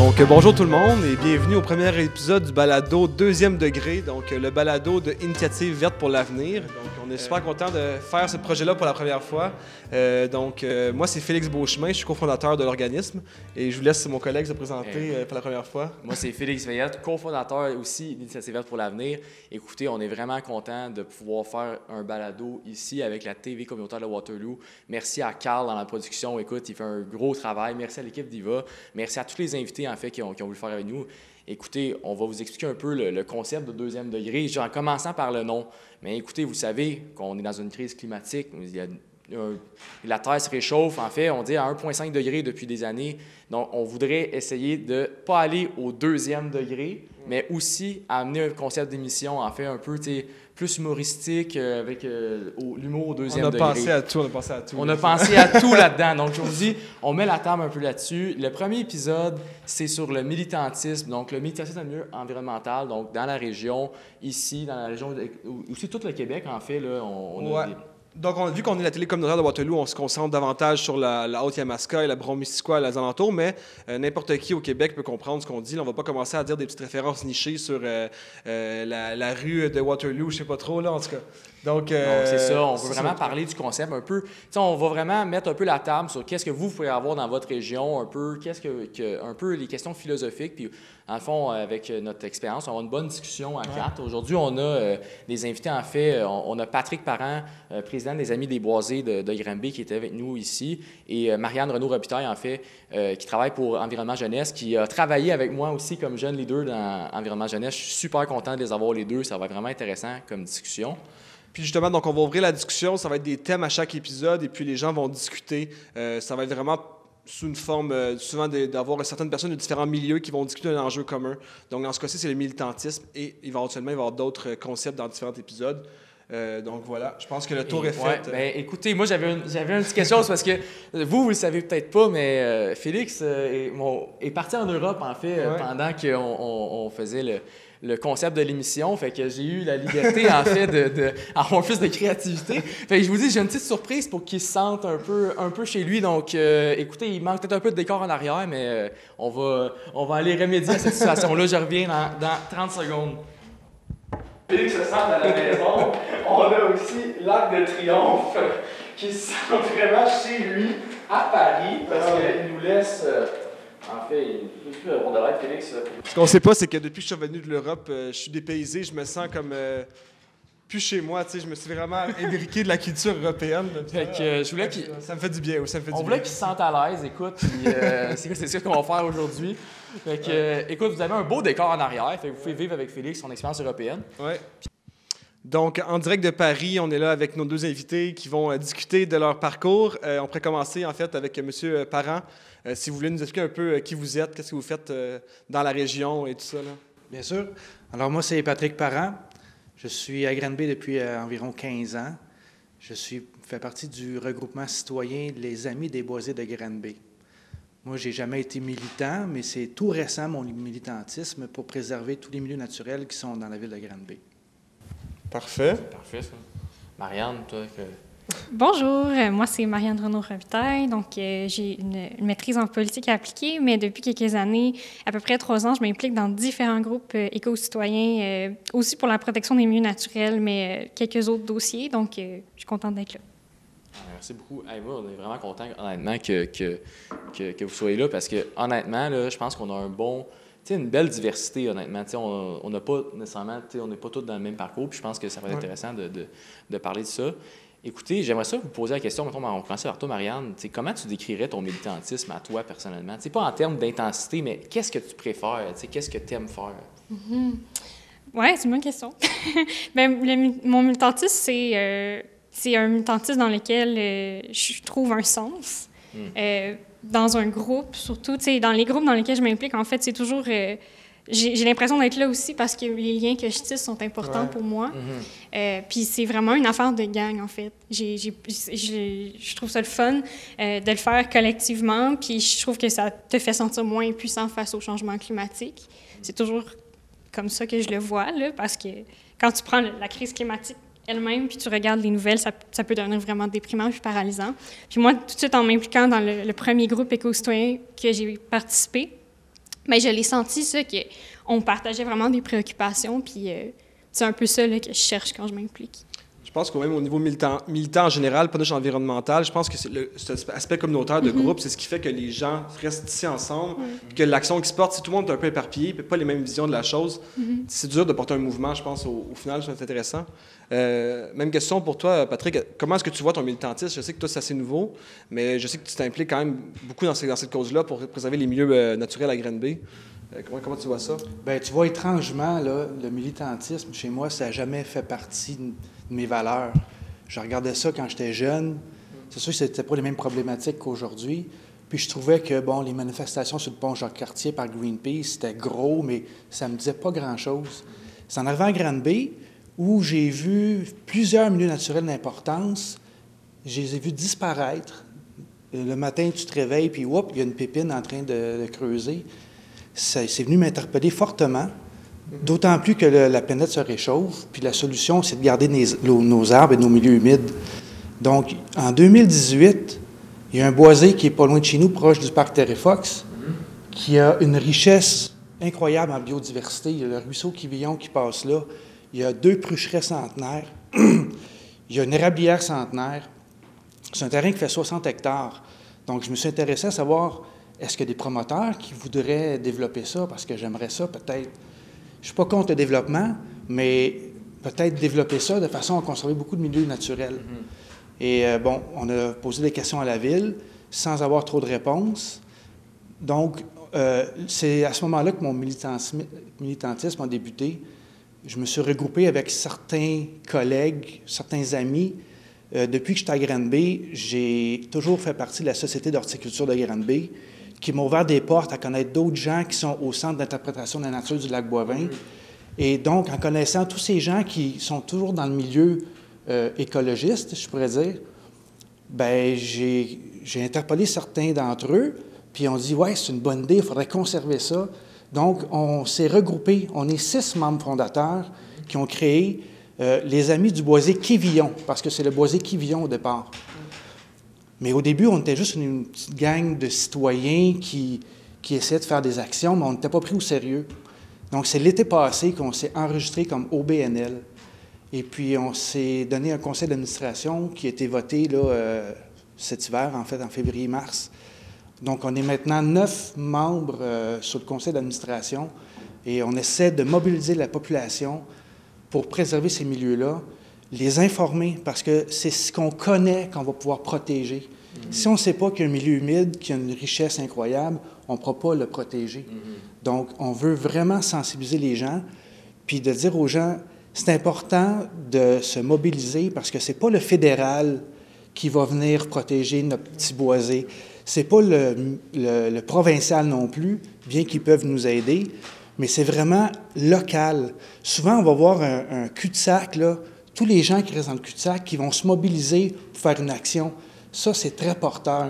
Donc, euh, bonjour tout le monde et bienvenue au premier épisode du balado deuxième degré, donc euh, le balado de Initiative verte pour l'avenir. On est super content de faire ce projet-là pour la première fois. Euh, donc, euh, moi, c'est Félix Beauchemin, je suis cofondateur de l'organisme et je vous laisse mon collègue se présenter euh, pour la première fois. Moi, c'est Félix Veillette, cofondateur aussi d'Initiative Verte pour l'avenir. Écoutez, on est vraiment content de pouvoir faire un balado ici avec la TV communautaire de Waterloo. Merci à Carl dans la production. Écoute, il fait un gros travail. Merci à l'équipe d'IVA. Merci à tous les invités, en fait, qui ont, qui ont voulu faire avec nous. Écoutez, on va vous expliquer un peu le, concept de deuxième degré, en commençant par le nom. Mais écoutez, vous savez qu'on est dans une crise climatique. La Terre se réchauffe, en fait, on dit à 1,5 degré depuis des années. Donc, on voudrait essayer de pas aller au deuxième degré, mais aussi amener un concept d'émission, en fait, un peu plus humoristique, euh, avec euh, au- l'humour au On deuxième a degré. pensé à tout, on a pensé à tout. On a pensé à tout là-dedans. Donc, je vous dis, on met la table un peu là-dessus. Le premier épisode, c'est sur le militantisme. Donc, le militantisme milieu environnemental, donc dans la région, ici, dans la région, de- aussi tout le Québec, en fait. Là, on, on a Ouais. des- Donc, on- vu qu'on est la télé communautaire de Waterloo, on se concentre davantage sur la, la Haute-Yamaska et la Bromisquoi et les alentours, mais euh, n'importe qui au Québec peut comprendre ce qu'on dit. Là, on va pas commencer à dire des petites références nichées sur euh, euh, la, la rue de Waterloo, je sais pas trop, là, en tout cas. Donc, c'est ça. On veut vraiment ça. parler du concept un peu. On va vraiment mettre un peu la table sur qu'est-ce que vous pouvez avoir dans votre région, un peu, qu'est-ce que, que- un peu les questions philosophiques. Puis, en fond, avec notre expérience, on va avoir une bonne discussion à quatre. Aujourd'hui, on a euh, des invités, en fait. euh, On, on a Patrick Parent, euh, président des Amis des Boisés de, de Granby, qui était avec nous ici, et euh, Marianne Renaud-Robitaille, en fait, euh, qui travaille pour Environnement Jeunesse, qui a travaillé avec moi aussi comme jeune leader dans Environnement Jeunesse. Je suis super content de les avoir les deux. Ça va être vraiment intéressant comme discussion. Puis justement, donc on va ouvrir la discussion. Ça va être des thèmes à chaque épisode et puis les gens vont discuter. Euh, ça va être vraiment sous une forme, euh, souvent d'avoir certaines personnes de différents milieux qui vont discuter d'un enjeu commun. Donc dans ce cas-ci, c'est le militantisme et éventuellement, il va y avoir d'autres euh, concepts dans différents épisodes. Euh, donc voilà, je pense que le tour Et- est fait. ouais, ben, écoutez, moi j'avais une, j'avais une petite question, parce que vous, vous le savez peut-être pas, mais euh, Félix euh, est, mon- est parti en Europe en fait Ouais. pendant qu'on on, on faisait le, le concept de l'émission. Fait que j'ai eu la liberté en fait de, de avoir plus de créativité. Fait que je vous dis, j'ai une petite surprise pour qu'il se sente un peu, un peu chez lui. Donc euh, écoutez, il manque peut-être un peu de décor en arrière, mais euh, on, va, on va aller remédier à cette situation-là. Je reviens dans, dans 30 secondes. Félix se sent à la maison. On a aussi l'Arc de Triomphe qui se sent vraiment chez lui à Paris parce qu'il nous laisse. euh, en fait, il plus on devrait Félix. Ce qu'on sait pas, c'est que depuis que je suis revenu de l'Europe, euh, je suis dépaysé, je me sens comme euh, plus chez moi. Tu sais, je me suis vraiment imbriqué de la culture européenne. Fait que euh, je voulais. Ça me fait du bien, ça me fait On du voulait bien. qu'il se sente à l'aise, écoute, puis euh, c'est ce qu'on va faire aujourd'hui. Fait que, euh, écoute, vous avez un beau décor en arrière, fait que vous pouvez vivre avec Félix son expérience européenne. Ouais. Donc, en direct de Paris, on est là avec nos deux invités qui vont euh, discuter de leur parcours. Euh, on pourrait commencer, en fait, avec M. Parent. Euh, si vous voulez nous expliquer un peu euh, qui vous êtes, qu'est-ce que vous faites euh, dans la région et tout ça. Là. Bien sûr. Alors moi, c'est Patrick Parent. Je suis à Granby depuis euh, environ 15 ans. Je suis, fais partie du regroupement citoyen Les Amis des Boisés de Granby. Moi, j'ai jamais été militant, mais c'est tout récent mon militantisme pour préserver tous les milieux naturels qui sont dans la ville de Granby. Parfait. Parfait, ça. Marianne, toi, que... Bonjour, moi c'est Marianne Renaud-Robitaille. Donc, euh, j'ai une, une maîtrise en politique appliquée, mais depuis quelques années, à peu près trois ans, je m'implique dans différents groupes euh, éco-citoyens, euh, aussi pour la protection des milieux naturels, mais euh, quelques autres dossiers. Donc, euh, je suis contente d'être là. Merci beaucoup. Hey, moi, on est vraiment content, honnêtement, que, que, que, que vous soyez là parce que, honnêtement, là, je pense qu'on a un bon. Sais, une belle diversité, honnêtement. Tu sais, on n'a pas nécessairement. On n'est pas tous dans le même parcours. Puis je pense que ça va être Ouais. intéressant de, de, de parler de ça. Écoutez, j'aimerais ça vous poser la question. Mettons, on va commencer par toi, Marianne. Comment tu décrirais ton militantisme à toi, personnellement? Tu sais, pas en termes d'intensité, mais qu'est-ce que tu préfères? Qu'est-ce que tu aimes faire? Oui, c'est une bonne question. ben, le mon militantisme, c'est euh, un militantisme dans lequel euh, je trouve un sens. Mm. Euh, dans un groupe, surtout, tu sais, dans les groupes dans lesquels je m'implique, en fait, c'est toujours... euh, j'ai l'impression d'être là aussi parce que les liens que je tisse sont importants Ouais. pour moi. Mm-hmm. Euh, puis c'est vraiment une affaire de gang, en fait. J'ai- j'ai- j'ai- je trouve ça le fun euh, de le faire collectivement, puis je trouve que ça te fait sentir moins impuissant face au changement climatique. C'est toujours comme ça que je le vois, là, parce que quand tu prends la crise climatique elle-même, puis tu regardes les nouvelles, ça, peut devenir vraiment déprimant puis paralysant. Puis moi, tout de suite, en m'impliquant dans le, premier groupe éco-citoyen que j'ai participé, Mais je l'ai senti, ça, qu'on partageait vraiment des préoccupations, puis euh, c'est un peu ça là, que je cherche quand je m'implique. Je pense qu'au même au niveau militant, militant en général, pas juste environnemental, je pense que le, cet aspect communautaire de mm-hmm. groupe, c'est ce qui fait que les gens restent ici ensemble, que l'action qui se porte, si tout le monde est un peu éparpillé, puis pas les mêmes visions de la chose, mm-hmm. c'est dur de porter un mouvement, je pense, au, final, c'est intéressant. Euh, même question pour toi, Patrick. Comment est-ce que tu vois ton militantisme? Je sais que toi, c'est assez nouveau, mais je sais que tu t'impliques quand même beaucoup dans, dans cette cause-là pour préserver les milieux euh, naturels à Granby. Euh, comment, comment, tu vois ça? Bien, tu vois, étrangement, là, le militantisme, chez moi, ça n'a jamais fait partie de mes valeurs. Je regardais ça quand j'étais jeune. C'est sûr que c'était pas les mêmes problématiques qu'aujourd'hui. Puis je trouvais que, bon, les manifestations sur le pont Jacques-Cartier par Greenpeace, c'était gros, mais ça me disait pas grand-chose. C'est en arrivant à Granby, où j'ai vu plusieurs milieux naturels d'importance. Je les ai vus disparaître. Le matin, tu te réveilles, puis hop, il y a une pépine en train de, creuser. C'est venu m'interpeller fortement, d'autant plus que la planète se réchauffe, puis la solution, c'est de garder nos, arbres et nos milieux humides. Donc, en 2018, il y a un boisé qui est pas loin de chez nous, proche du parc Terrefox, qui a une richesse incroyable en biodiversité. Il y a le ruisseau Quivillon qui passe là. Il y a deux prucherets centenaires. il y a une érablière centenaire. C'est un terrain qui fait 60 hectares. Donc, je me suis intéressé à savoir, est-ce qu'il y a des promoteurs qui voudraient développer ça? Parce que j'aimerais ça peut-être. Je ne suis pas contre le développement, mais peut-être développer ça de façon à conserver beaucoup de milieux naturels. Mm-hmm. Et euh, bon, on a posé des questions à la ville sans avoir trop de réponses. Donc, euh, c'est à ce moment-là que mon militantisme a débuté je me suis regroupé avec certains collègues, certains amis. Euh, depuis que j'étais à Granby, j'ai toujours fait partie de la Société d'horticulture de Granby, qui m'a ouvert des portes à connaître d'autres gens qui sont au Centre d'interprétation de la nature du lac Boivin. Et donc, en connaissant tous ces gens qui sont toujours dans le milieu euh, écologiste, je pourrais dire, ben j'ai interpellé certains d'entre eux, puis on dit, ouais, c'est une bonne idée, il faudrait conserver ça. Donc, on s'est regroupé. On est six membres fondateurs qui ont créé euh, les Amis du Boisé Quivillon, parce que c'est le Boisé Quivillon au départ. Mais au début, on était juste une petite gang de citoyens qui, qui essayaient de faire des actions, mais on n'était pas pris au sérieux. Donc, c'est l'été passé qu'on s'est enregistré comme OBNL. Et puis, on s'est donné un conseil d'administration qui a été voté là, euh, cet hiver, en fait, en février-mars. Donc, on est maintenant neuf membres euh, sur le conseil d'administration et on essaie de mobiliser la population pour préserver ces milieux-là, les informer, parce que c'est ce qu'on connaît qu'on va pouvoir protéger. Mm-hmm. Si on ne sait pas qu'il y a un milieu humide, qui a une richesse incroyable, on ne pourra pas le protéger. Mm-hmm. Donc, on veut vraiment sensibiliser les gens, puis de dire aux gens, c'est important de se mobiliser parce que ce n'est pas le fédéral qui va venir protéger notre petit boisé. C'est pas le, provincial non plus, bien qu'ils peuvent nous aider, mais c'est vraiment local. Souvent, on va voir un, cul-de-sac, là, tous les gens qui restent dans le cul-de-sac, qui vont se mobiliser pour faire une action. Ça, c'est très porteur.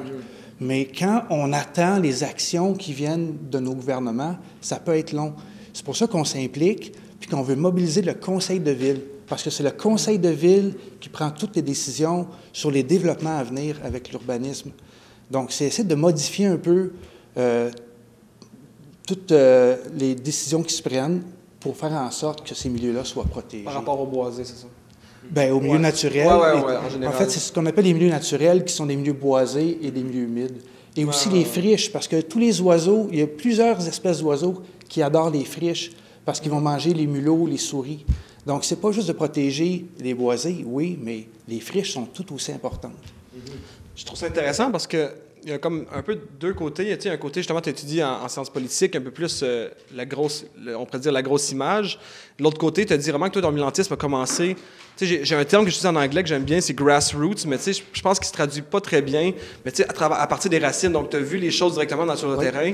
Mais quand on attend les actions qui viennent de nos gouvernements, ça peut être long. C'est pour ça qu'on s'implique, puis qu'on veut mobiliser le conseil de ville, parce que c'est le conseil de ville qui prend toutes les décisions sur les développements à venir avec l'urbanisme. Donc, c'est essayer de modifier un peu euh, toutes euh, les décisions qui se prennent pour faire en sorte que ces milieux-là soient protégés. Par rapport aux boisés, c'est ça? Bien, aux milieux naturels. en, en, fait, c'est ce qu'on appelle les milieux naturels, qui sont des milieux boisés et des milieux humides. Et aussi les friches, parce que tous les oiseaux, il y a plusieurs espèces d'oiseaux qui adorent les friches, parce qu'ils vont manger les mulots, les souris. Donc, c'est pas juste de protéger les boisés, oui, mais les friches sont tout aussi importantes. Je trouve ça intéressant parce que il y a comme un peu deux côtés. Il y a un côté, justement, tu étudies en, sciences politiques, un peu plus euh, la grosse, on pourrait dire la grosse image. L'autre côté, tu as dit vraiment que toi, ton militantisme a commencé. J'ai un terme que j'utilise en anglais que j'aime bien, c'est grassroots, mais je pense qu'il se traduit pas très bien. Mais à, à partir des racines, donc tu as vu les choses directement sur le terrain.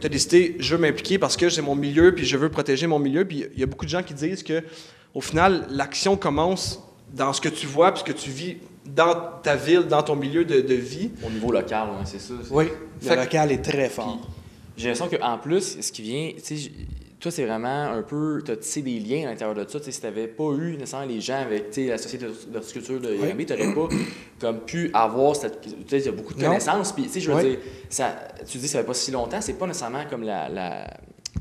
Tu as décidé, je veux m'impliquer parce que c'est mon milieu, puis je veux protéger mon milieu. Puis il y a beaucoup de gens qui disent que, au final, l'action commence dans ce que tu vois, puis ce que tu vis dans ta ville, dans ton milieu de, vie. Au niveau local, c'est ça. Oui, le local est très fort. J'ai l'impression qu'en plus, ce qui vient, toi, c'est vraiment un peu, tu as tissé des liens à l'intérieur de ça. si tu n'avais pas eu nécessairement les gens avec la Société d'horticulture de Yambi, tu n'aurais pas comme, pu avoir cette. Tu sais, il y a beaucoup de connaissances. Puis, je veux dire, ça, tu dis, ça fait pas si longtemps, c'est pas nécessairement comme la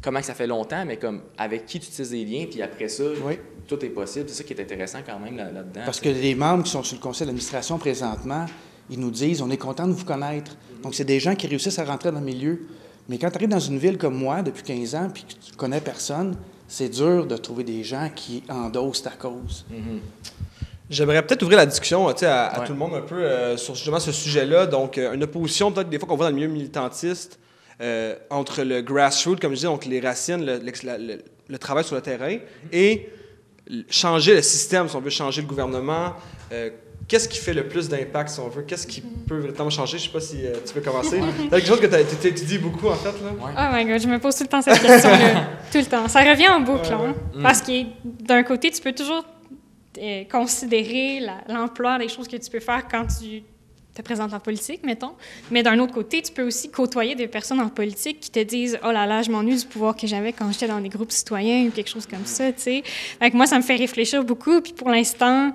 comment que ça fait longtemps, mais comme avec qui tu utilises des liens, puis après ça, Oui. Tout est possible. C'est ça qui est intéressant quand même là- là-dedans. Parce que les membres qui sont sur le conseil d'administration présentement, ils nous disent on est content de vous connaître. Donc, c'est des gens qui réussissent à rentrer dans le milieu. Mais quand tu arrives dans une ville comme moi depuis 15 ans puis que tu connais personne, c'est dur de trouver des gens qui endossent ta cause. J'aimerais peut-être ouvrir la discussion tu sais, à, à Ouais. tout le monde un peu euh, sur justement ce sujet-là. Donc, euh, une opposition peut-être des fois qu'on voit dans le milieu militantiste euh, entre le grassroots, comme je dis, donc les racines, le, travail sur le terrain, et changer le système, si on veut changer le gouvernement. Euh, Qu'est-ce qui fait le plus d'impact, si on veut? Qu'est-ce qui peut véritablement changer? Je sais pas si euh, tu veux commencer. C'est quelque chose que tu étudies beaucoup, en fait. Là. Ouais. Oh my god, je me pose tout le temps cette question-là. tout le temps. Ça revient en boucle, Ouais, ouais. hein. Parce que d'un côté, tu peux toujours euh, considérer la- l'ampleur des choses que tu peux faire quand tu te présentes en politique, mettons. Mais d'un autre côté, tu peux aussi côtoyer des personnes en politique qui te disent Oh là là, je m'ennuie du pouvoir que j'avais quand j'étais dans des groupes citoyens ou quelque chose comme ça, tu sais. Fait que moi, ça me fait réfléchir beaucoup. Puis pour l'instant,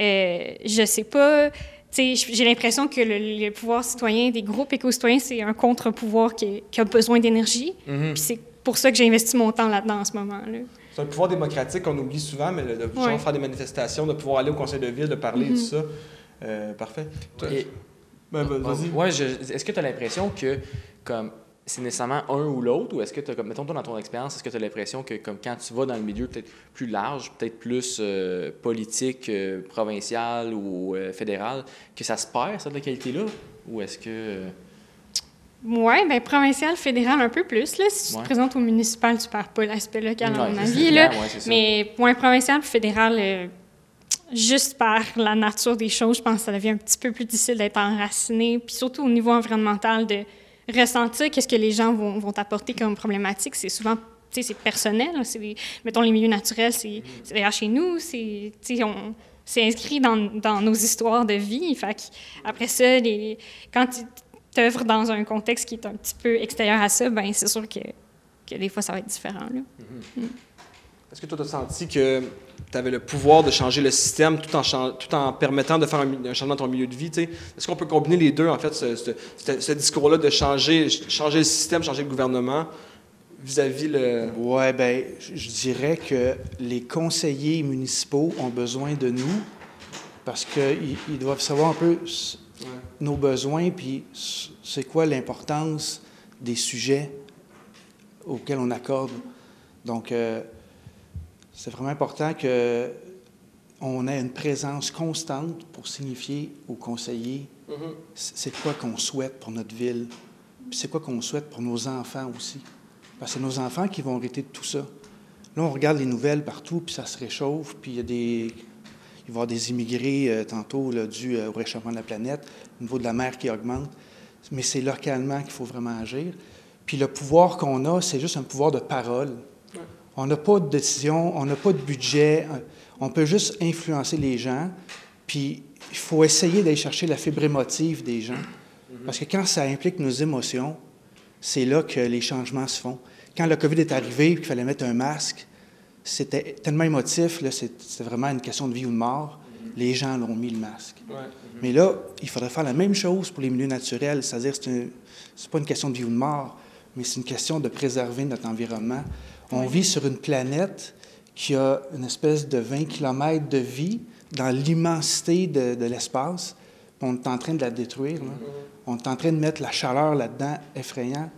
euh, je sais pas. J'ai l'impression que le, le pouvoir citoyen des groupes éco-citoyens, c'est un contre-pouvoir qui, qui a besoin d'énergie. Mhm. Puis c'est pour ça que j'ai investi mon temps là-dedans en ce moment. Là. C'est un pouvoir démocratique qu'on oublie souvent, mais de pouvoir Ouais. faire des manifestations, de pouvoir aller au conseil de ville, de parler, Mhm. tout ça. Euh, parfait. Et- Ben, ben, vas-y. Ouais, je- est-ce que tu as l'impression que comme c'est nécessairement un ou l'autre, ou est-ce que tu comme, mettons toi dans ton expérience, est-ce que tu as l'impression que comme quand tu vas dans le milieu peut-être plus large, peut-être plus euh, politique, euh, provincial ou euh, fédéral, que ça se perd, cette qualité-là? Ou est-ce que... euh, Oui, bien, provincial, fédéral, un peu plus. Là. Si tu Ouais. te présentes au municipal, tu perds pas l'aspect local, à ouais, mon avis. Là. Ouais. Mais point provincial fédéral, euh, juste par la nature des choses, je pense que ça devient un petit peu plus difficile d'être enraciné. Puis surtout au niveau environnemental, de ressentir qu'est-ce que les gens vont, vont apporter comme problématique. C'est souvent, tu sais, c'est personnel. C'est mettons, les milieux naturels, c'est derrière chez nous. C'est, tu sais, on- c'est inscrit dans, dans nos histoires de vie. Fait après ça, les, quand tu œuvres dans un contexte qui est un petit peu extérieur à ça, ben c'est sûr que, que des fois, ça va être différent. Là. Est-ce que toi, tu as senti que tu avais le pouvoir de changer le système tout en, tout en permettant de faire un, changement dans ton milieu de vie? Est-ce qu'on peut combiner les deux, en fait, ce, ce- ce- ce discours-là de changer, changer le système, changer le gouvernement vis-à-vis le. Oui, bien, je dirais que les conseillers municipaux ont besoin de nous parce qu'ils ils doivent savoir un peu nos besoins, puis c'est quoi l'importance des sujets auxquels on accorde. Donc, euh, c'est vraiment important que on ait une présence constante pour signifier aux conseillers c- c'est quoi qu'on souhaite pour notre ville, puis c'est quoi qu'on souhaite pour nos enfants aussi. Parce que c'est nos enfants qui vont hériter de tout ça. Là, on regarde les nouvelles partout, puis ça se réchauffe, puis il y a des... Il va y avoir des immigrés euh, tantôt là, dû euh, au réchauffement de la planète, au niveau de la mer qui augmente. Mais c'est localement qu'il faut vraiment agir. Puis le pouvoir qu'on a, c'est juste un pouvoir de parole. On n'a pas de décision, on n'a pas de budget. On peut juste influencer les gens. Puis il faut essayer d'aller chercher la fibre émotive des gens. Parce que quand ça implique nos émotions, c'est là que les changements se font. Quand le COVID est arrivé et qu'il fallait mettre un masque, c'était tellement émotif, c'était vraiment une question de vie ou de mort. Les gens l'ont mis le masque. Mais là, il faudrait faire la même chose pour les milieux naturels, c'est-à-dire c'est c'est pas une question de vie ou de mort, mais c'est une question de préserver notre environnement. On vit sur une planète qui a une espèce de 20 km de vie dans l'immensité de, de l'espace, on est en train de la détruire. là. On est en train de mettre la chaleur là-dedans, effrayant.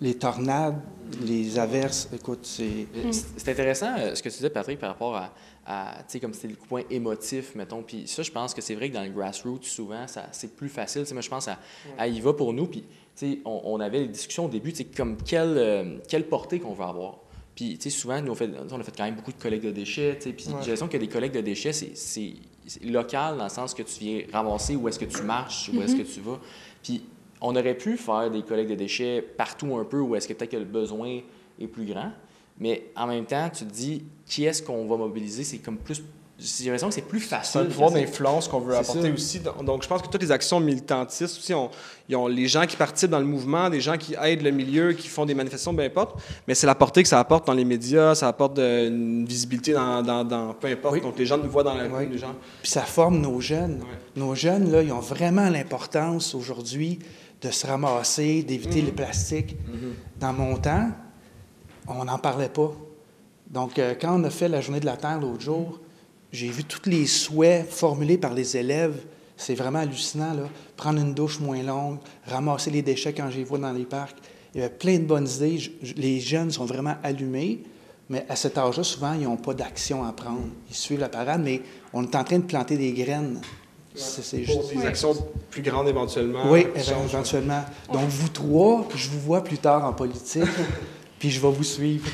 Les tornades, les averses, écoute, c'est... Euh, c'est- intéressant euh, ce que tu disais, Patrick, par rapport à, à, tu sais, comme c'était le point émotif, mettons. Puis ça, je pense que c'est vrai que dans le grassroots, souvent, ça, c'est plus facile. Tu sais, moi, je pense à, à y va pour nous. Puis, tu sais, on, on avait des discussions au début, tu sais, comme quelle, euh, quelle portée qu'on veut avoir. Puis, tu sais, souvent, nous, on, fait, on a fait quand même beaucoup de collectes de déchets, tu sais. Puis, j'ai l'impression que des collectes de déchets, c'est, local dans le sens que tu viens ramasser où est-ce que tu marches, où est-ce que tu vas. Puis, on aurait pu faire des collectes de déchets partout un peu où est-ce que peut-être que le besoin est plus grand. Mais en même temps, tu te dis, qui est-ce qu'on va mobiliser? C'est comme plus. J'ai l'impression que c'est plus C'est facile. un pouvoir d'influence qu'on veut C'est apporter ça. aussi. Donc, je pense que toutes les actions militantistes aussi, on- ils ont les gens qui participent dans le mouvement, des gens qui aident le milieu, qui font des manifestations, peu importe. Mais c'est la portée que ça apporte dans les médias, ça apporte de- une visibilité dans, dans- dans- peu importe. Oui. Donc, les gens nous voient dans la rue, Oui. les gens. Puis ça forme nos jeunes. Nos jeunes, là, ils ont vraiment l'importance aujourd'hui de se ramasser, d'éviter le plastique. Dans mon temps, on n'en parlait pas. Donc, euh, quand on a fait la journée de la Terre l'autre jour, j'ai vu tous les souhaits formulés par les élèves. C'est vraiment hallucinant, là. Prendre une douche moins longue, ramasser les déchets quand je les vois dans les parcs. Il y avait plein de bonnes idées. les jeunes sont vraiment allumés, mais à cet âge-là, souvent, ils n'ont pas d'action à prendre. Ils suivent la parade, mais on est en train de planter des graines. C'est juste... des actions plus grandes éventuellement. Oui, éventuellement. Donc, vous trois, je vous vois plus tard en politique, puis je vais vous suivre.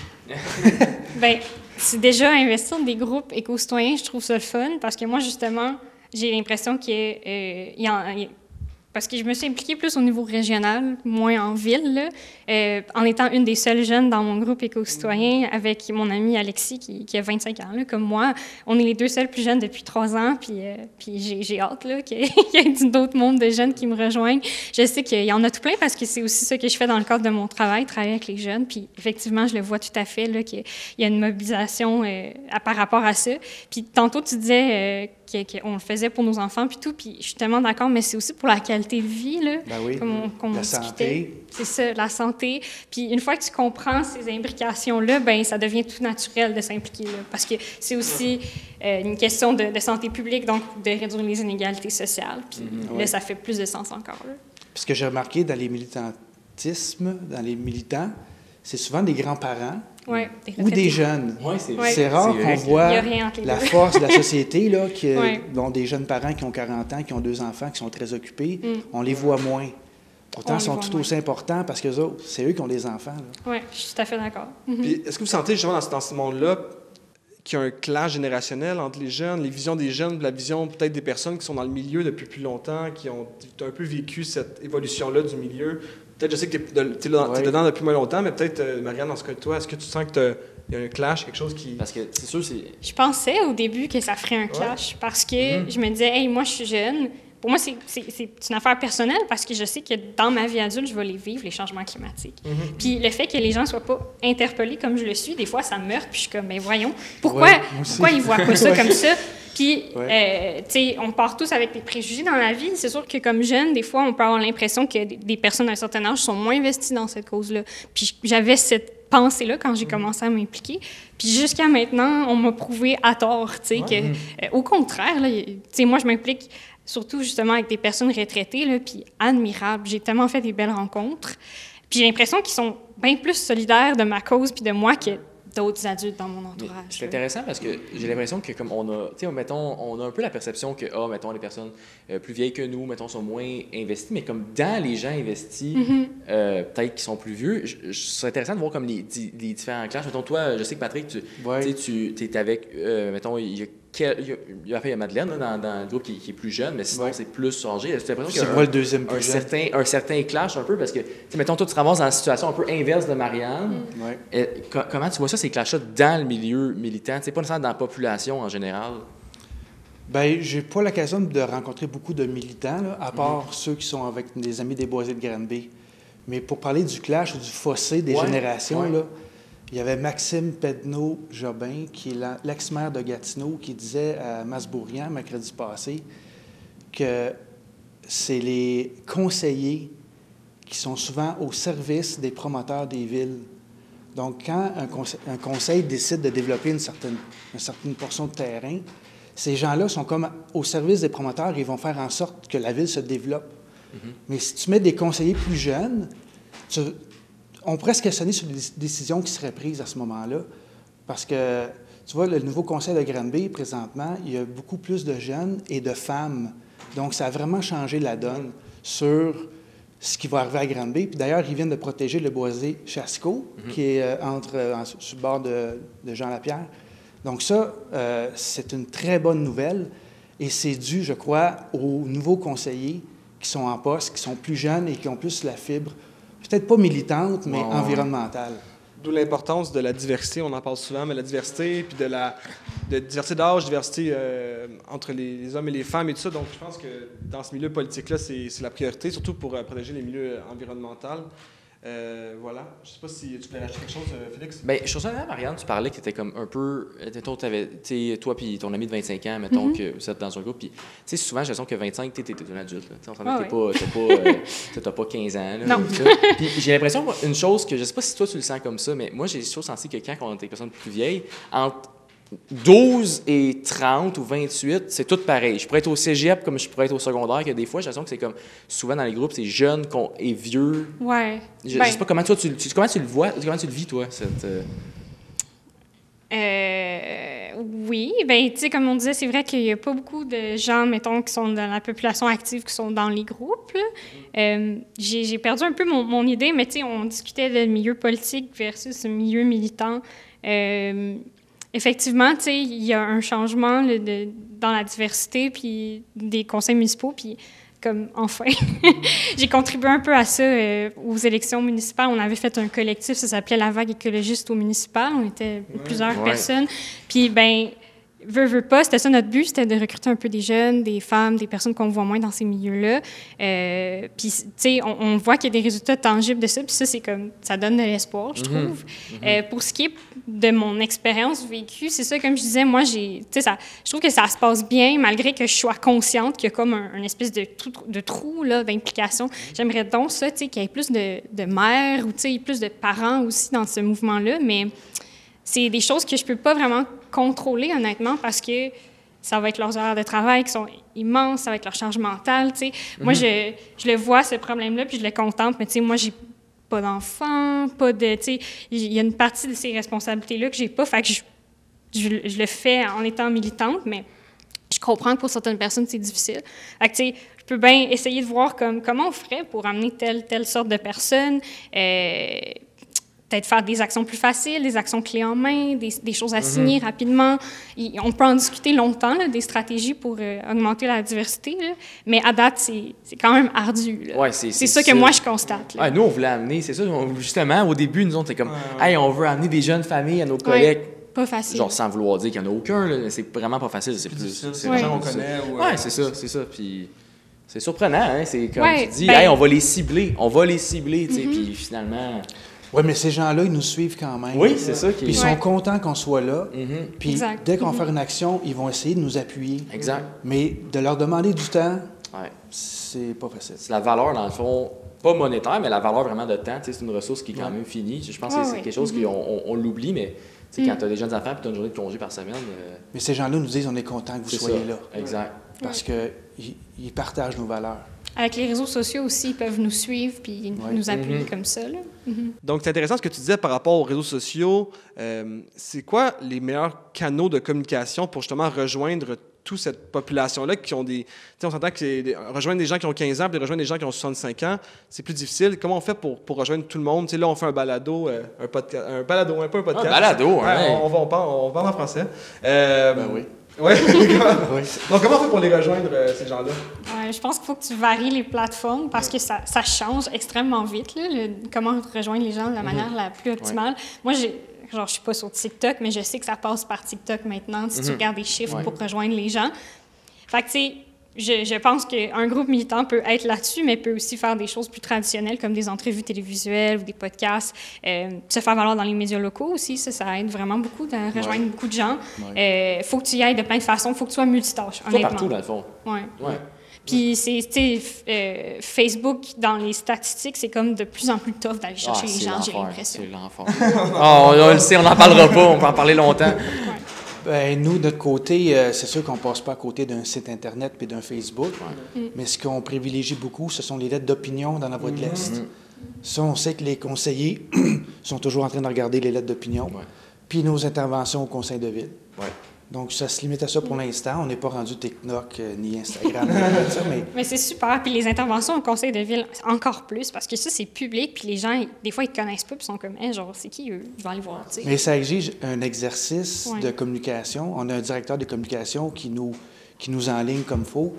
Bien, c'est déjà investir des groupes éco-citoyens, je trouve ça le fun, parce que moi, justement, j'ai l'impression qu'il y, a parce que je me suis impliquée plus au niveau régional, moins en ville, euh, en étant une des seules jeunes dans mon groupe éco-citoyen avec mon ami Alexis qui, a 25 ans, comme moi. On est les deux seuls plus jeunes depuis trois ans, puis, euh, puis j'ai hâte qu'il y ait d'autres mondes de jeunes qui me rejoignent. Je sais qu'il y en a tout plein parce que c'est aussi ce que je fais dans le cadre de mon travail, travailler avec les jeunes. Puis effectivement, je le vois tout à fait, qu'il y a une mobilisation euh, par rapport à ça. Puis tantôt, tu disais qu'on le faisait pour nos enfants, puis tout, puis je suis tellement d'accord, mais c'est aussi pour la qualité de vie, là, ben oui, comme on, la santé. C'est ça, la santé. Puis une fois que tu comprends ces imbrications-là, ben ça devient tout naturel de s'impliquer, parce que c'est aussi euh, une question de, santé publique, donc de réduire les inégalités sociales, puis mm-hmm. là, ça fait plus de sens encore. Là. Puis ce que j'ai remarqué dans les militantismes, dans les militants, c'est souvent des grands-parents ou des jeunes. c'est rare qu'on voit la force de la société, là, qui, dont des jeunes parents qui ont 40 ans, qui ont deux enfants, qui sont très occupés, mm. on les voit moins. Pourtant, ils sont tout aussi importants parce que c'est eux qui ont des enfants. Oui, je suis tout à fait d'accord. Mm-hmm. Est-ce que vous sentez justement dans, dans ce monde-là qu'il y a un clash générationnel entre les jeunes, les visions des jeunes, la vision peut-être des personnes qui sont dans le milieu depuis plus longtemps, qui ont un peu vécu cette évolution-là du milieu, Peut-être, je sais que tu es, dedans depuis moins longtemps, mais peut-être, euh, Marianne, dans ce cas de toi, est-ce que tu sens qu'il y a un clash, quelque chose qui. Parce que c'est sûr, c'est. Je pensais au début que ça ferait un clash parce que mhm. je me disais, hey, moi, je suis jeune. Pour moi, c'est une affaire personnelle parce que je sais que dans ma vie adulte, je vais les vivre, les changements climatiques. Mhm. Puis le fait que les gens ne soient pas interpellés comme je le suis, des fois, ça me meurt. Puis je suis comme, mais voyons, pourquoi, pourquoi ils voient pas ça comme ça? Puis, euh, tu sais, on part tous avec des préjugés dans la vie. C'est sûr que comme jeune, des fois, on peut avoir l'impression que des personnes d'un certain âge sont moins investies dans cette cause-là. Puis j'avais cette pensée-là quand j'ai mm. commencé à m'impliquer. Puis jusqu'à maintenant, on m'a prouvé à tort, tu sais, que euh, au contraire, tu sais, moi, je m'implique surtout justement avec des personnes retraitées, là, puis admirable. J'ai tellement fait des belles rencontres. Puis j'ai l'impression qu'ils sont bien plus solidaires de ma cause puis de moi que d'autres adultes dans mon entourage. C'est intéressant parce que j'ai l'impression que comme on a, tu sais, mettons, on a un peu la perception que, ah, mettons, les personnes euh, plus vieilles que nous, mettons, sont moins investies, mais comme dans les gens investis, mm-hmm. euh, peut-être qui sont plus vieux, serais intéressant de voir comme les, les différents clashs. Mettons, toi, je sais que Patrick, tu sais, tu es avec, euh, mettons, il y a il y a, il y a Madeleine dans, dans, le groupe qui, qui, est plus jeune, mais sinon c'est plus âgé. C'est moi le deuxième un, certain, un certain clash un peu parce que, mettons, toi tu te ramasses dans la situation un peu inverse de Marianne. Mm. comment tu vois ça, ces clashs-là, dans le milieu militant? Pas nécessairement dans la population en général? Bien, j'ai pas l'occasion de rencontrer beaucoup de militants, à part mm-hmm. ceux qui sont avec des amis des Boisés de Granby. Mais pour parler du clash ou du fossé des générations, là, il y avait Maxime Pedneau-Jobin, qui est l'ex-maire de Gatineau, qui disait à Masbourian, mercredi passé, que c'est les conseillers qui sont souvent au service des promoteurs des villes. Donc, quand un, conseil, décide de développer une certaine, une certaine portion de terrain, ces gens-là sont comme au service des promoteurs et ils vont faire en sorte que la ville se développe. Mm-hmm. Mais si tu mets des conseillers plus jeunes, tu, on pourrait se questionner sur les décisions qui seraient prises à ce moment-là, parce que, tu vois, le nouveau conseil de Granby, présentement, il y a beaucoup plus de jeunes et de femmes. Donc, ça a vraiment changé la donne sur ce qui va arriver à Granby. Puis d'ailleurs, ils viennent de protéger le boisé Chasco, mhm. qui est euh, entre, euh, sur le bord de, Jean Lapierre. Donc ça, euh, c'est une très bonne nouvelle. Et c'est dû, je crois, aux nouveaux conseillers qui sont en poste, qui sont plus jeunes et qui ont plus la fibre peut-être pas militante, mais environnementale. D'où l'importance de la diversité, on en parle souvent, mais la diversité, puis de la de diversité d'âge, diversité euh, entre les, hommes et les femmes et tout ça. Donc, je pense que dans ce milieu politique-là, c'est la priorité, surtout pour euh, protéger les milieux environnementaux. Euh, voilà. Je sais pas si tu voulais rajouter quelque chose, euh, Félix. Ben, je trouve ça, Marianne, tu parlais que tu étais comme un peu. Mettons, t'avais- tu sais, toi puis ton ami de 25 ans, mettons Mhm. que vous êtes dans un groupe. Puis, tu sais, souvent, j'ai l'impression que 25, tu es un adulte. Là. Tu sais, on s'entend Ah que t'es pas, t'as pas, euh, pas 15 ans. Là, Non. Puis, j'ai l'impression, une chose que je sais pas si toi tu le sens comme ça, mais moi, j'ai toujours senti que quand on était des personnes plus vieilles, entre 12 et 30 ou 28, c'est tout pareil. Je pourrais être au cégep comme je pourrais être au secondaire, que des fois, j'ai l'impression que c'est comme. Souvent dans les groupes, c'est jeune qu'on- et vieux. Ouais. Je, je Ben, sais pas comment toi tu, tu- comment tu le vois, comment tu le vis, toi, cette. euh, Euh, oui, ben tu sais comme on disait, c'est vrai qu'il y a pas beaucoup de gens, mettons, qui sont dans la population active, qui sont dans les groupes. Euh, j'ai j'ai perdu un peu mon, mon idée, mais tu sais, on discutait de milieu politique versus milieu militant. Euh, effectivement, tu sais, il y a un changement là, de, dans la diversité puis des conseils municipaux, puis comme enfin, j'ai contribué un peu à ça euh, aux élections municipales. On avait fait un collectif, ça s'appelait la vague écologiste au municipal. On était plusieurs Ouais. personnes. Puis ben, veut veut pas, c'était ça notre but, c'était de recruter un peu des jeunes, des femmes, des personnes qu'on voit moins dans ces milieux-là. Euh, puis tu sais, on, on voit qu'il y a des résultats tangibles de ça. Puis ça, c'est comme ça donne de l'espoir, je trouve. Euh, pour ce qui est de mon expérience vécue, c'est ça, comme je disais, moi, j'ai, tu sais, je trouve que ça se passe bien, malgré que je sois consciente qu'il y a comme un, un espèce de, trou- de trou là, d'implication. J'aimerais donc ça, tu sais, qu'il y ait plus de, de mères ou, tu sais, plus de parents aussi dans ce mouvement-là, mais c'est des choses que je peux pas vraiment contrôler, honnêtement, parce que ça va être leurs horaires de travail qui sont immenses, ça va être leur charge mentale, tu sais. Moi, je, je le vois, ce problème-là, puis je le contente, mais tu sais, moi, j'ai pas d'enfants, pas de, tu sais, il y a une partie de ces responsabilités-là que j'ai pas, fait que je, je, je le fais en étant militante, mais je comprends que pour certaines personnes, c'est difficile. Fait que, tu sais, je peux bien essayer de voir comme, comment on ferait pour amener telle, telle sorte de personnes, euh, peut-être faire des actions plus faciles, des actions clés en main, des, des choses à signer rapidement. On peut en discuter longtemps, là, des stratégies pour euh, augmenter la diversité, là, mais à date, c'est quand même ardu. Ouais, c'est- ça que moi, je constate. Ouais, nous, on voulait amener, c'est ça, on- justement, au début, nous, on était comme, hey, on veut amener des jeunes familles à nos collègues. Pas facile. Genre, sans vouloir dire qu'il n'y en a aucun, c'est vraiment pas facile. C'est vraiment gens qu'on connaît ou, euh, Ouais, c'est ça, c'est ça. Puis c'est surprenant, hein. C'est comme Ouais, tu dis, ben- hey, on va les cibler, on va les cibler, tu sais, puis finalement. Oui, mais ces gens-là, ils nous suivent quand même. Oui, c'est ça qui Puis ils sont Ouais. contents qu'on soit là. Mhm. Puis Exact. dès qu'on va faire une action, ils vont essayer de nous appuyer. Exact. Mais de leur demander du temps, Ouais. c'est pas facile. C'est la valeur, dans le fond, pas monétaire, mais la valeur vraiment de temps. tu sais, C'est une ressource qui est quand même finie. Je pense que c'est ouais. quelque chose qu'on on, on l'oublie, mais tu sais, Mm. quand tu as des jeunes enfants et tu as une journée de congé par semaine, euh, Mais ces gens-là nous disent on est content que vous soyez ça. là. Exact. Parce qu'ils ils partagent nos valeurs. Avec les réseaux sociaux aussi, ils peuvent nous suivre puis Ouais. nous appuyer Mhm. comme ça. Là. Donc, c'est intéressant ce que tu disais par rapport aux réseaux sociaux. Euh, c'est quoi les meilleurs canaux de communication pour justement rejoindre toute cette population-là qui ont des... Tu sais, on s'entend que rejoindre des gens qui ont 15 ans puis rejoindre des gens qui ont 65 ans, c'est plus difficile. Comment on fait pour, pour rejoindre tout le monde? Tu sais, là, on fait un balado, euh, un, podcast, un balado, un peu un podcast. Un balado, ouais. On, on, va- on parle, on parle en français. Euh, Ben oui. Ouais. Oui. Donc, comment on fait pour les rejoindre, euh, ces gens-là? Ouais, je pense qu'il faut que tu varies les plateformes parce que ça, ça change extrêmement vite. Là, le- comment rejoindre les gens de la manière la plus optimale. Moi, j'ai, genre, je suis pas sur TikTok, mais je sais que ça passe par TikTok maintenant si tu regardes les chiffres Ouais. pour rejoindre les gens. Fait que, tu sais, je, je pense qu'un groupe militant peut être là-dessus, mais peut aussi faire des choses plus traditionnelles comme des entrevues télévisuelles ou des podcasts, euh, se faire valoir dans les médias locaux aussi. Ça, ça aide vraiment beaucoup de rejoindre beaucoup de gens. Il faut que tu y ailles de plein de façons. faut que tu sois multitâche, honnêtement. partout, dans le fond. Ouais. Ouais. Puis c'est, tu sais, f- euh, Facebook, dans les statistiques, c'est comme de plus en plus tough d'aller chercher Ah, les c'est gens, j'ai l'impression. C'est l'enfer. Ah, on, on le sait, on n'en parlera pas, on peut en parler longtemps. Ben, nous, de notre côté, euh, c'est sûr qu'on ne passe pas à côté d'un site Internet puis d'un Facebook. Mais ce qu'on privilégie beaucoup, ce sont les lettres d'opinion dans la voie de l'Est. Ça, on sait que les conseillers sont toujours en train de regarder les lettres d'opinion. Ouais. Puis nos interventions au conseil de ville. Ouais. Donc, ça se limite à ça pour l'instant. On n'est pas rendu TikTok euh, ni Instagram, ni rien de ça, mais Mais c'est super. Puis les interventions au conseil de ville, encore plus, parce que ça, c'est public. Puis les gens, des fois, ils te connaissent pas, puis ils sont comme, Hey, genre, c'est qui eux? Je vais aller voir, tu sais. Mais ça exige un exercice Ouais. de communication. On a un directeur de communication qui nous, qui nous enligne comme faut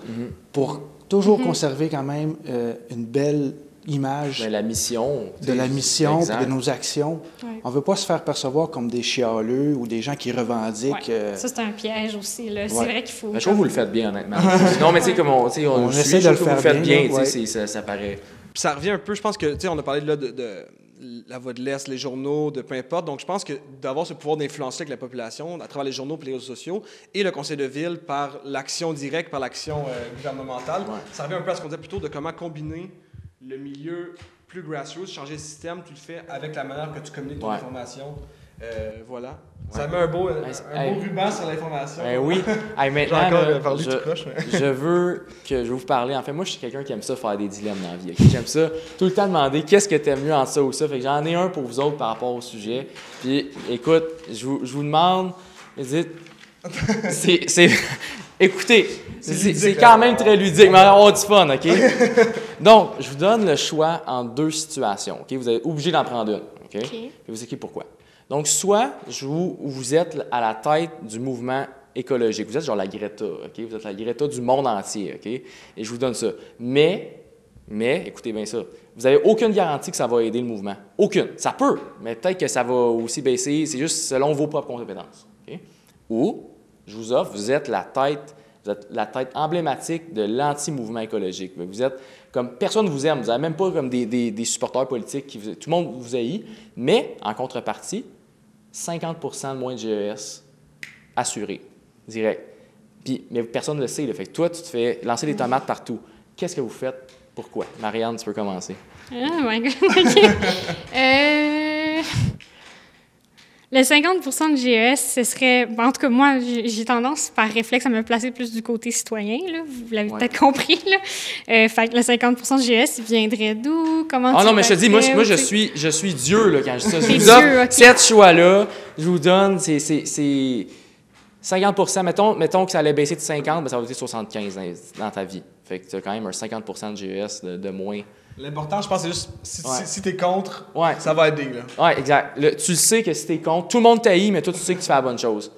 pour toujours Mhm. conserver quand même euh, une belle image Ben, la mission. de la mission de nos actions. Ouais. On veut pas se faire percevoir comme des chialeux ou des gens qui revendiquent. Ouais. euh, Ça, c'est un piège aussi. Là. C'est Ouais. vrai qu'il faut. Ben, je trouve que vous le faites bien, honnêtement. non, mais tu sais, comme on, tu sais, on, On essaie de le faire vous faites bien, bien, ouais. ça, ça paraît. Puis ça revient un peu, je pense que, tu sais, on a parlé là de, de la voix de l'Est, les journaux, de peu importe. Donc, je pense que d'avoir ce pouvoir d'influencer avec la population à travers les journaux et les réseaux sociaux et le conseil de ville par l'action directe, par l'action euh, gouvernementale, ça revient un peu à ce qu'on disait plutôt de comment combiner le milieu plus grassroots, changer le système, tu le fais avec la manière que tu communiques ton Ouais. information. Euh, voilà. Ça met un beau, un, Hey, un hey. beau ruban sur l'information. Ben oui. Hey, J'ai maintenant, encore là, euh, parlé je, du croche. mais- je veux que je vous parler. En fait, moi, je suis quelqu'un qui aime ça faire des dilemmes dans la vie. J'aime ça tout le temps demander qu'est-ce que t'aimes mieux entre ça ou ça? Fait que j'en ai un pour vous autres par rapport au sujet. Puis, écoute, je vous, je vous demande, dites, c'est, c'est- écoutez, C'est c'est, ludique, c'est là. quand même très ludique, mais on va avoir du fun, OK? Donc, je vous donne le choix en deux situations, OK? Vous êtes obligé d'en prendre une, OK? OK. Puis vous expliquer pourquoi. Donc, soit je vous, vous êtes à la tête du mouvement écologique. Vous êtes genre la Greta, OK? Vous êtes la Greta du monde entier, OK? Et je vous donne ça. Mais, mais, écoutez bien ça, vous n'avez aucune garantie que ça va aider le mouvement. Aucune. Ça peut, mais peut-être que ça va aussi baisser. C'est juste selon vos propres compétences, OK? Ou, je vous offre, vous êtes la tête, vous êtes la tête emblématique de l'anti-mouvement écologique. Vous êtes comme personne ne vous aime, vous n'avez même pas comme des, des- supporters politiques, qui tout le monde vous haït, mais en contrepartie, 50% de moins de GES assuré, direct. Puis, mais personne ne le sait. Là. Fait que toi, tu te fais lancer des tomates partout. Qu'est-ce que vous faites? Pourquoi? Marianne, tu peux commencer. Oh my god. Euh, Le 50% de GES, ce serait. en tout cas, moi, j'ai tendance, par réflexe, à me placer plus du côté citoyen. Là. Vous l'avez Ouais. peut-être compris. Là. Euh, fait que le 50 de GES, il viendrait d'où? Comment Ah non, mais je te dis, moi, je- moi suis, je suis Dieu là, quand je dis ça. Je vous ok. sept choix-là, je vous donne, c'est- c'est c'est 50 mettons, mettons que ça allait baisser de 50, ben, ça va être 75 dans, dans ta vie. Fait que tu as quand même un 50 de GES de, de moins. L'important, je pense, c'est juste si, Ouais. si, t'es contre, Ouais. ça va aider. Là. Ouais, exact. Le- tu le sais que si t'es contre, tout le monde t'haït, mais toi, tu sais que tu fais la bonne chose.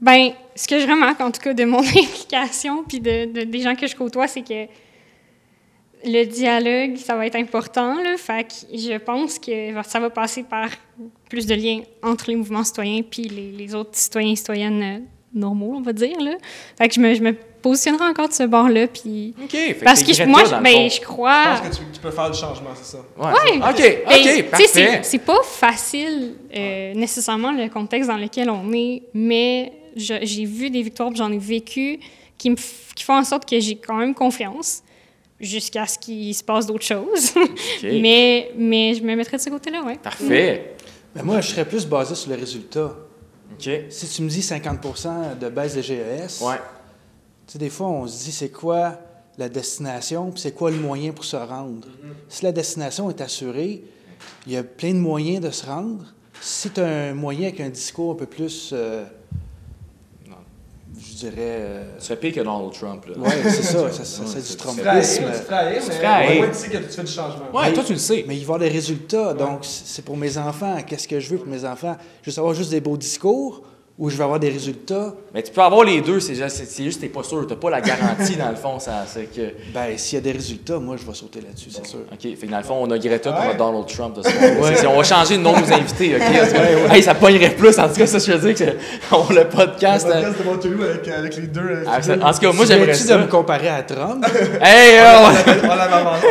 Ben, ce que je remarque, en tout cas, de mon implication, puis de, de- des gens que je côtoie, c'est que le dialogue, ça va être important. Là, fait que je pense que ça va passer par plus de liens entre les mouvements citoyens puis les, les autres citoyens et citoyennes euh, normaux, on va dire. Là. Fait que je me, je me positionnerai encore de ce bord-là. Puis... Parce que je- moi, je, ben, je Je crois. pense que tu, tu peux faire du changement, c'est ça. Ouais. Ouais. OK, Ben, OK, tu sais, parfait. c'est- pas facile, euh, nécessairement, le contexte dans lequel on est, mais je- j'ai vu des victoires, j'en ai vécu, qui, me qui font en sorte que j'ai quand même confiance jusqu'à ce qu'il se passe d'autres choses. mais, mais je me mettrais de ce côté-là, oui. Parfait. Mais moi, je serais plus basé sur le résultat. OK. Si tu me dis 50% de baisse de GES, Ouais. Tu sais, des fois, on se dit c'est quoi la destination, puis c'est quoi le moyen pour se rendre? Si la destination est assurée, il y a plein de moyens de se rendre. Si tu as un moyen avec un discours un peu plus, euh, Non. je dirais, euh, Tu fais pire que Donald Trump, là. ouais, c'est ça, ça, ça- c'est du trumpisme. tu te mais tu sais que tu fais du changement. Ouais, toi, tu le sais. Mais il va y avoir des résultats. Donc, c'est pour mes enfants. Qu'est-ce que je veux pour mes enfants? Je veux savoir juste des beaux discours ou je veux avoir des résultats? Mais tu peux avoir les deux, c'est juste, que t'es pas sûr. T'as pas la garantie, dans le fond. Ça, c'est que... Ben, s'il y a des résultats, moi, je vais sauter là-dessus, c'est sûr. OK, fait que dans le fond, on a Greta Ouais. pour Donald Trump de ce. Si on va changer le nom de nos invités, OK? Hey, ça pognerait plus. En tout cas, ça, je veux dire que on, le podcast... Le euh, podcast de Waterloo avec, avec les deux. euh, ah, ça- figures. en tout cas, moi, j'aimerais tu de me comparer à Trump? Hey, euh, On on... l'avait- on l'avait inventé.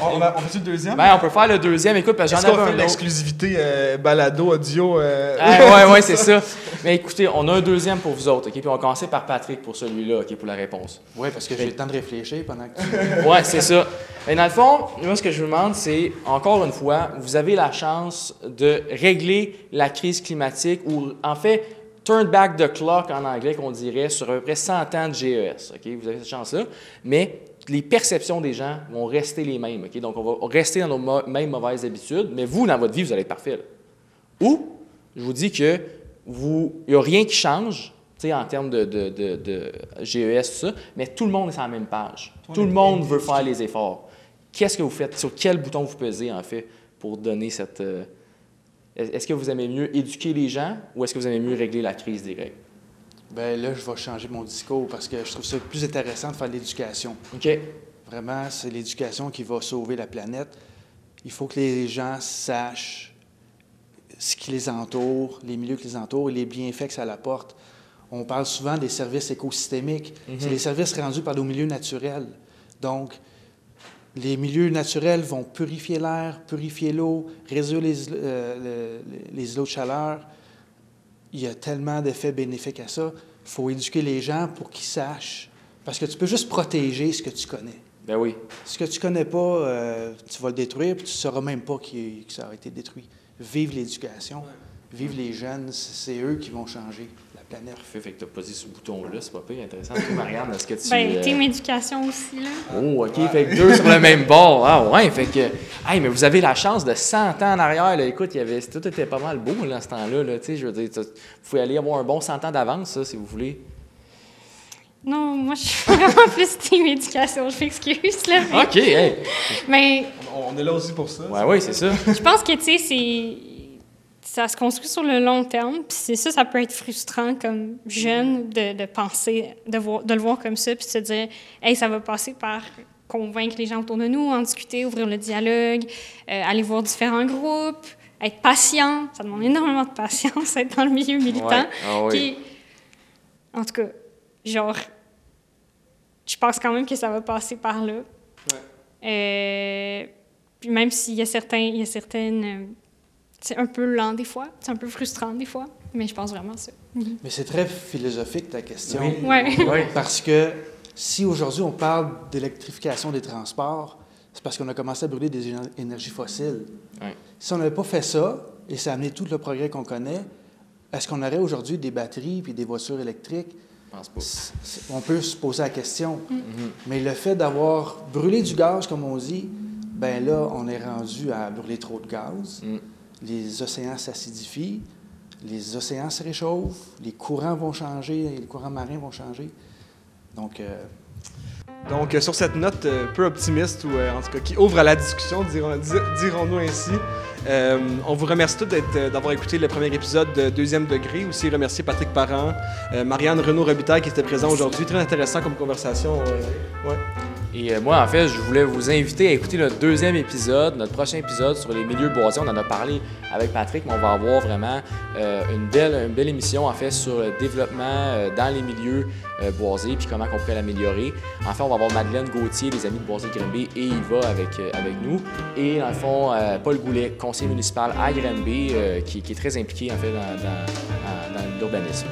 On, on, on fait-tu le deuxième? Ben, on peut faire le deuxième. Écoute, parce que j'en avais fait un autre. l'exclusivité euh, balado, audio? euh, Ah, ouais, ouais, c'est ça. Mais écoutez, on a un deuxième pour vous autres, OK? Puis on va commencer par Patrick pour celui-là, OK, pour la réponse. Oui, parce que j'ai le temps de réfléchir pendant que tu... Ouais, c'est ça. Mais dans le fond, moi, ce que je vous demande, c'est, encore une fois, vous avez la chance de régler la crise climatique ou, en fait, turn back the clock en anglais, qu'on dirait, sur à peu près 100 ans de GES. OK? Vous avez cette chance-là. Mais les perceptions des gens vont rester les mêmes. Donc, on va rester dans nos mo- mêmes mauvaises habitudes, mais vous, dans votre vie, vous allez être parfait. là. Ou, je vous dis que vous, il n'y a rien qui change, tu sais, en termes de, de, de, de GES, tout ça, mais tout le monde est sur la même page. Tout le monde veut faire les efforts. Qu'est-ce que vous faites? Sur quel bouton vous pesez, en fait, pour donner cette... euh, Est-ce que vous aimez mieux éduquer les gens ou est-ce que vous aimez mieux régler la crise directe? Ben là, je vais changer mon discours parce que je trouve ça plus intéressant de faire de l'éducation. OK? Vraiment, c'est l'éducation qui va sauver la planète. Il faut que les gens sachent ce qui les entoure, les milieux qui les entourent et les bienfaits que ça apporte. On parle souvent des services écosystémiques. C'est les services rendus par nos milieux naturels. Donc, les milieux naturels vont purifier l'air, purifier l'eau, réduire les, euh, le- les îlots de chaleur. Il y a tellement d'effets bénéfiques à ça. Il faut éduquer les gens pour qu'ils sachent. Parce que tu peux juste protéger ce que tu connais. Ben oui. Ce que tu connais pas, euh, tu vas le détruire, puis tu ne sauras même pas qu'il- que ça a été détruit. Vive l'éducation, vive les jeunes, c'est eux qui vont changer planète. Parfait, fait que t'as posé ce bouton-là, c'est pas pire, intéressant. Toi, Marianne, est-ce que tu... Ben, euh, team éducation aussi, là. Oh, OK, fait que deux sur le même bord. Ah ouais, fait que... Hey, mais vous avez la chance de 100 ans en arrière, là. Écoute, il y avait... tout était pas mal beau, là, à ce temps-là, là. Tu sais, je veux dire, vous pouvez aller avoir un bon 100 ans d'avance, ça, si vous voulez. Non, moi, je suis vraiment plus team éducation, je m'excuse, là. mais- OK, hey. Mais On, on est là aussi pour ça. Ouais, ouais, c'est ça. je pense que, tu sais, c'est... Ça se construit sur le long terme, puis c'est ça, ça peut être frustrant comme jeune de, de penser, de, voir, de le voir comme ça, puis de se dire, hey, ça va passer par convaincre les gens autour de nous, en discuter, ouvrir le dialogue, euh, aller voir différents groupes, être patient. Ça demande énormément de patience, être dans le milieu militant. Ouais. Ah oui. Puis, en tout cas, genre, je pense quand même que ça va passer par là. Euh, puis même s'il y a certains, il y a certaines, euh, c'est un peu lent des fois, c'est un peu frustrant des fois, mais je pense vraiment ça. Mais c'est très philosophique ta question. Oui. Ouais. Oui. Parce que si aujourd'hui on parle d'électrification des transports, c'est parce qu'on a commencé à brûler des éner- énergies fossiles. Ouais. Si on n'avait pas fait ça, et ça a amené tout le progrès qu'on connaît, est-ce qu'on aurait aujourd'hui des batteries puis des voitures électriques? Je pense pas. On peut se poser la question. Mhm. Mais le fait d'avoir brûlé du gaz, comme on dit, ben là, on est rendu à brûler trop de gaz. Mm. Les océans s'acidifient, les océans se réchauffent, les courants vont changer, les courants marins vont changer. Donc, euh, Donc, euh, sur cette note euh, peu optimiste, ou en tout cas qui ouvre à la discussion, dirons- di- dirons-nous ainsi, on vous remercie tous d'avoir écouté le premier épisode de Deuxième Degré. Aussi remercier Patrick Parent, Marianne Renaud-Robitaille qui était présent aujourd'hui. Très intéressant comme conversation. Et euh, moi, en fait, je voulais vous inviter à écouter le deuxième épisode, notre prochain épisode sur les milieux boisés. On en a parlé avec Patrick, mais on va avoir vraiment euh, une, belle, une belle émission, en fait, sur le développement euh, dans les milieux boisés, puis comment on pourrait l'améliorer. En fait, on va avoir Madeleine Gauthier, des amis de Boisé Grimby, et Yva avec, avec nous. Et dans le fond, Paul Goulet, conseiller municipal à Grimby, qui, qui est très impliqué, en fait, dans, dans- dans- dans l'urbanisme.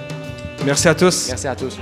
Merci à tous. Merci à tous.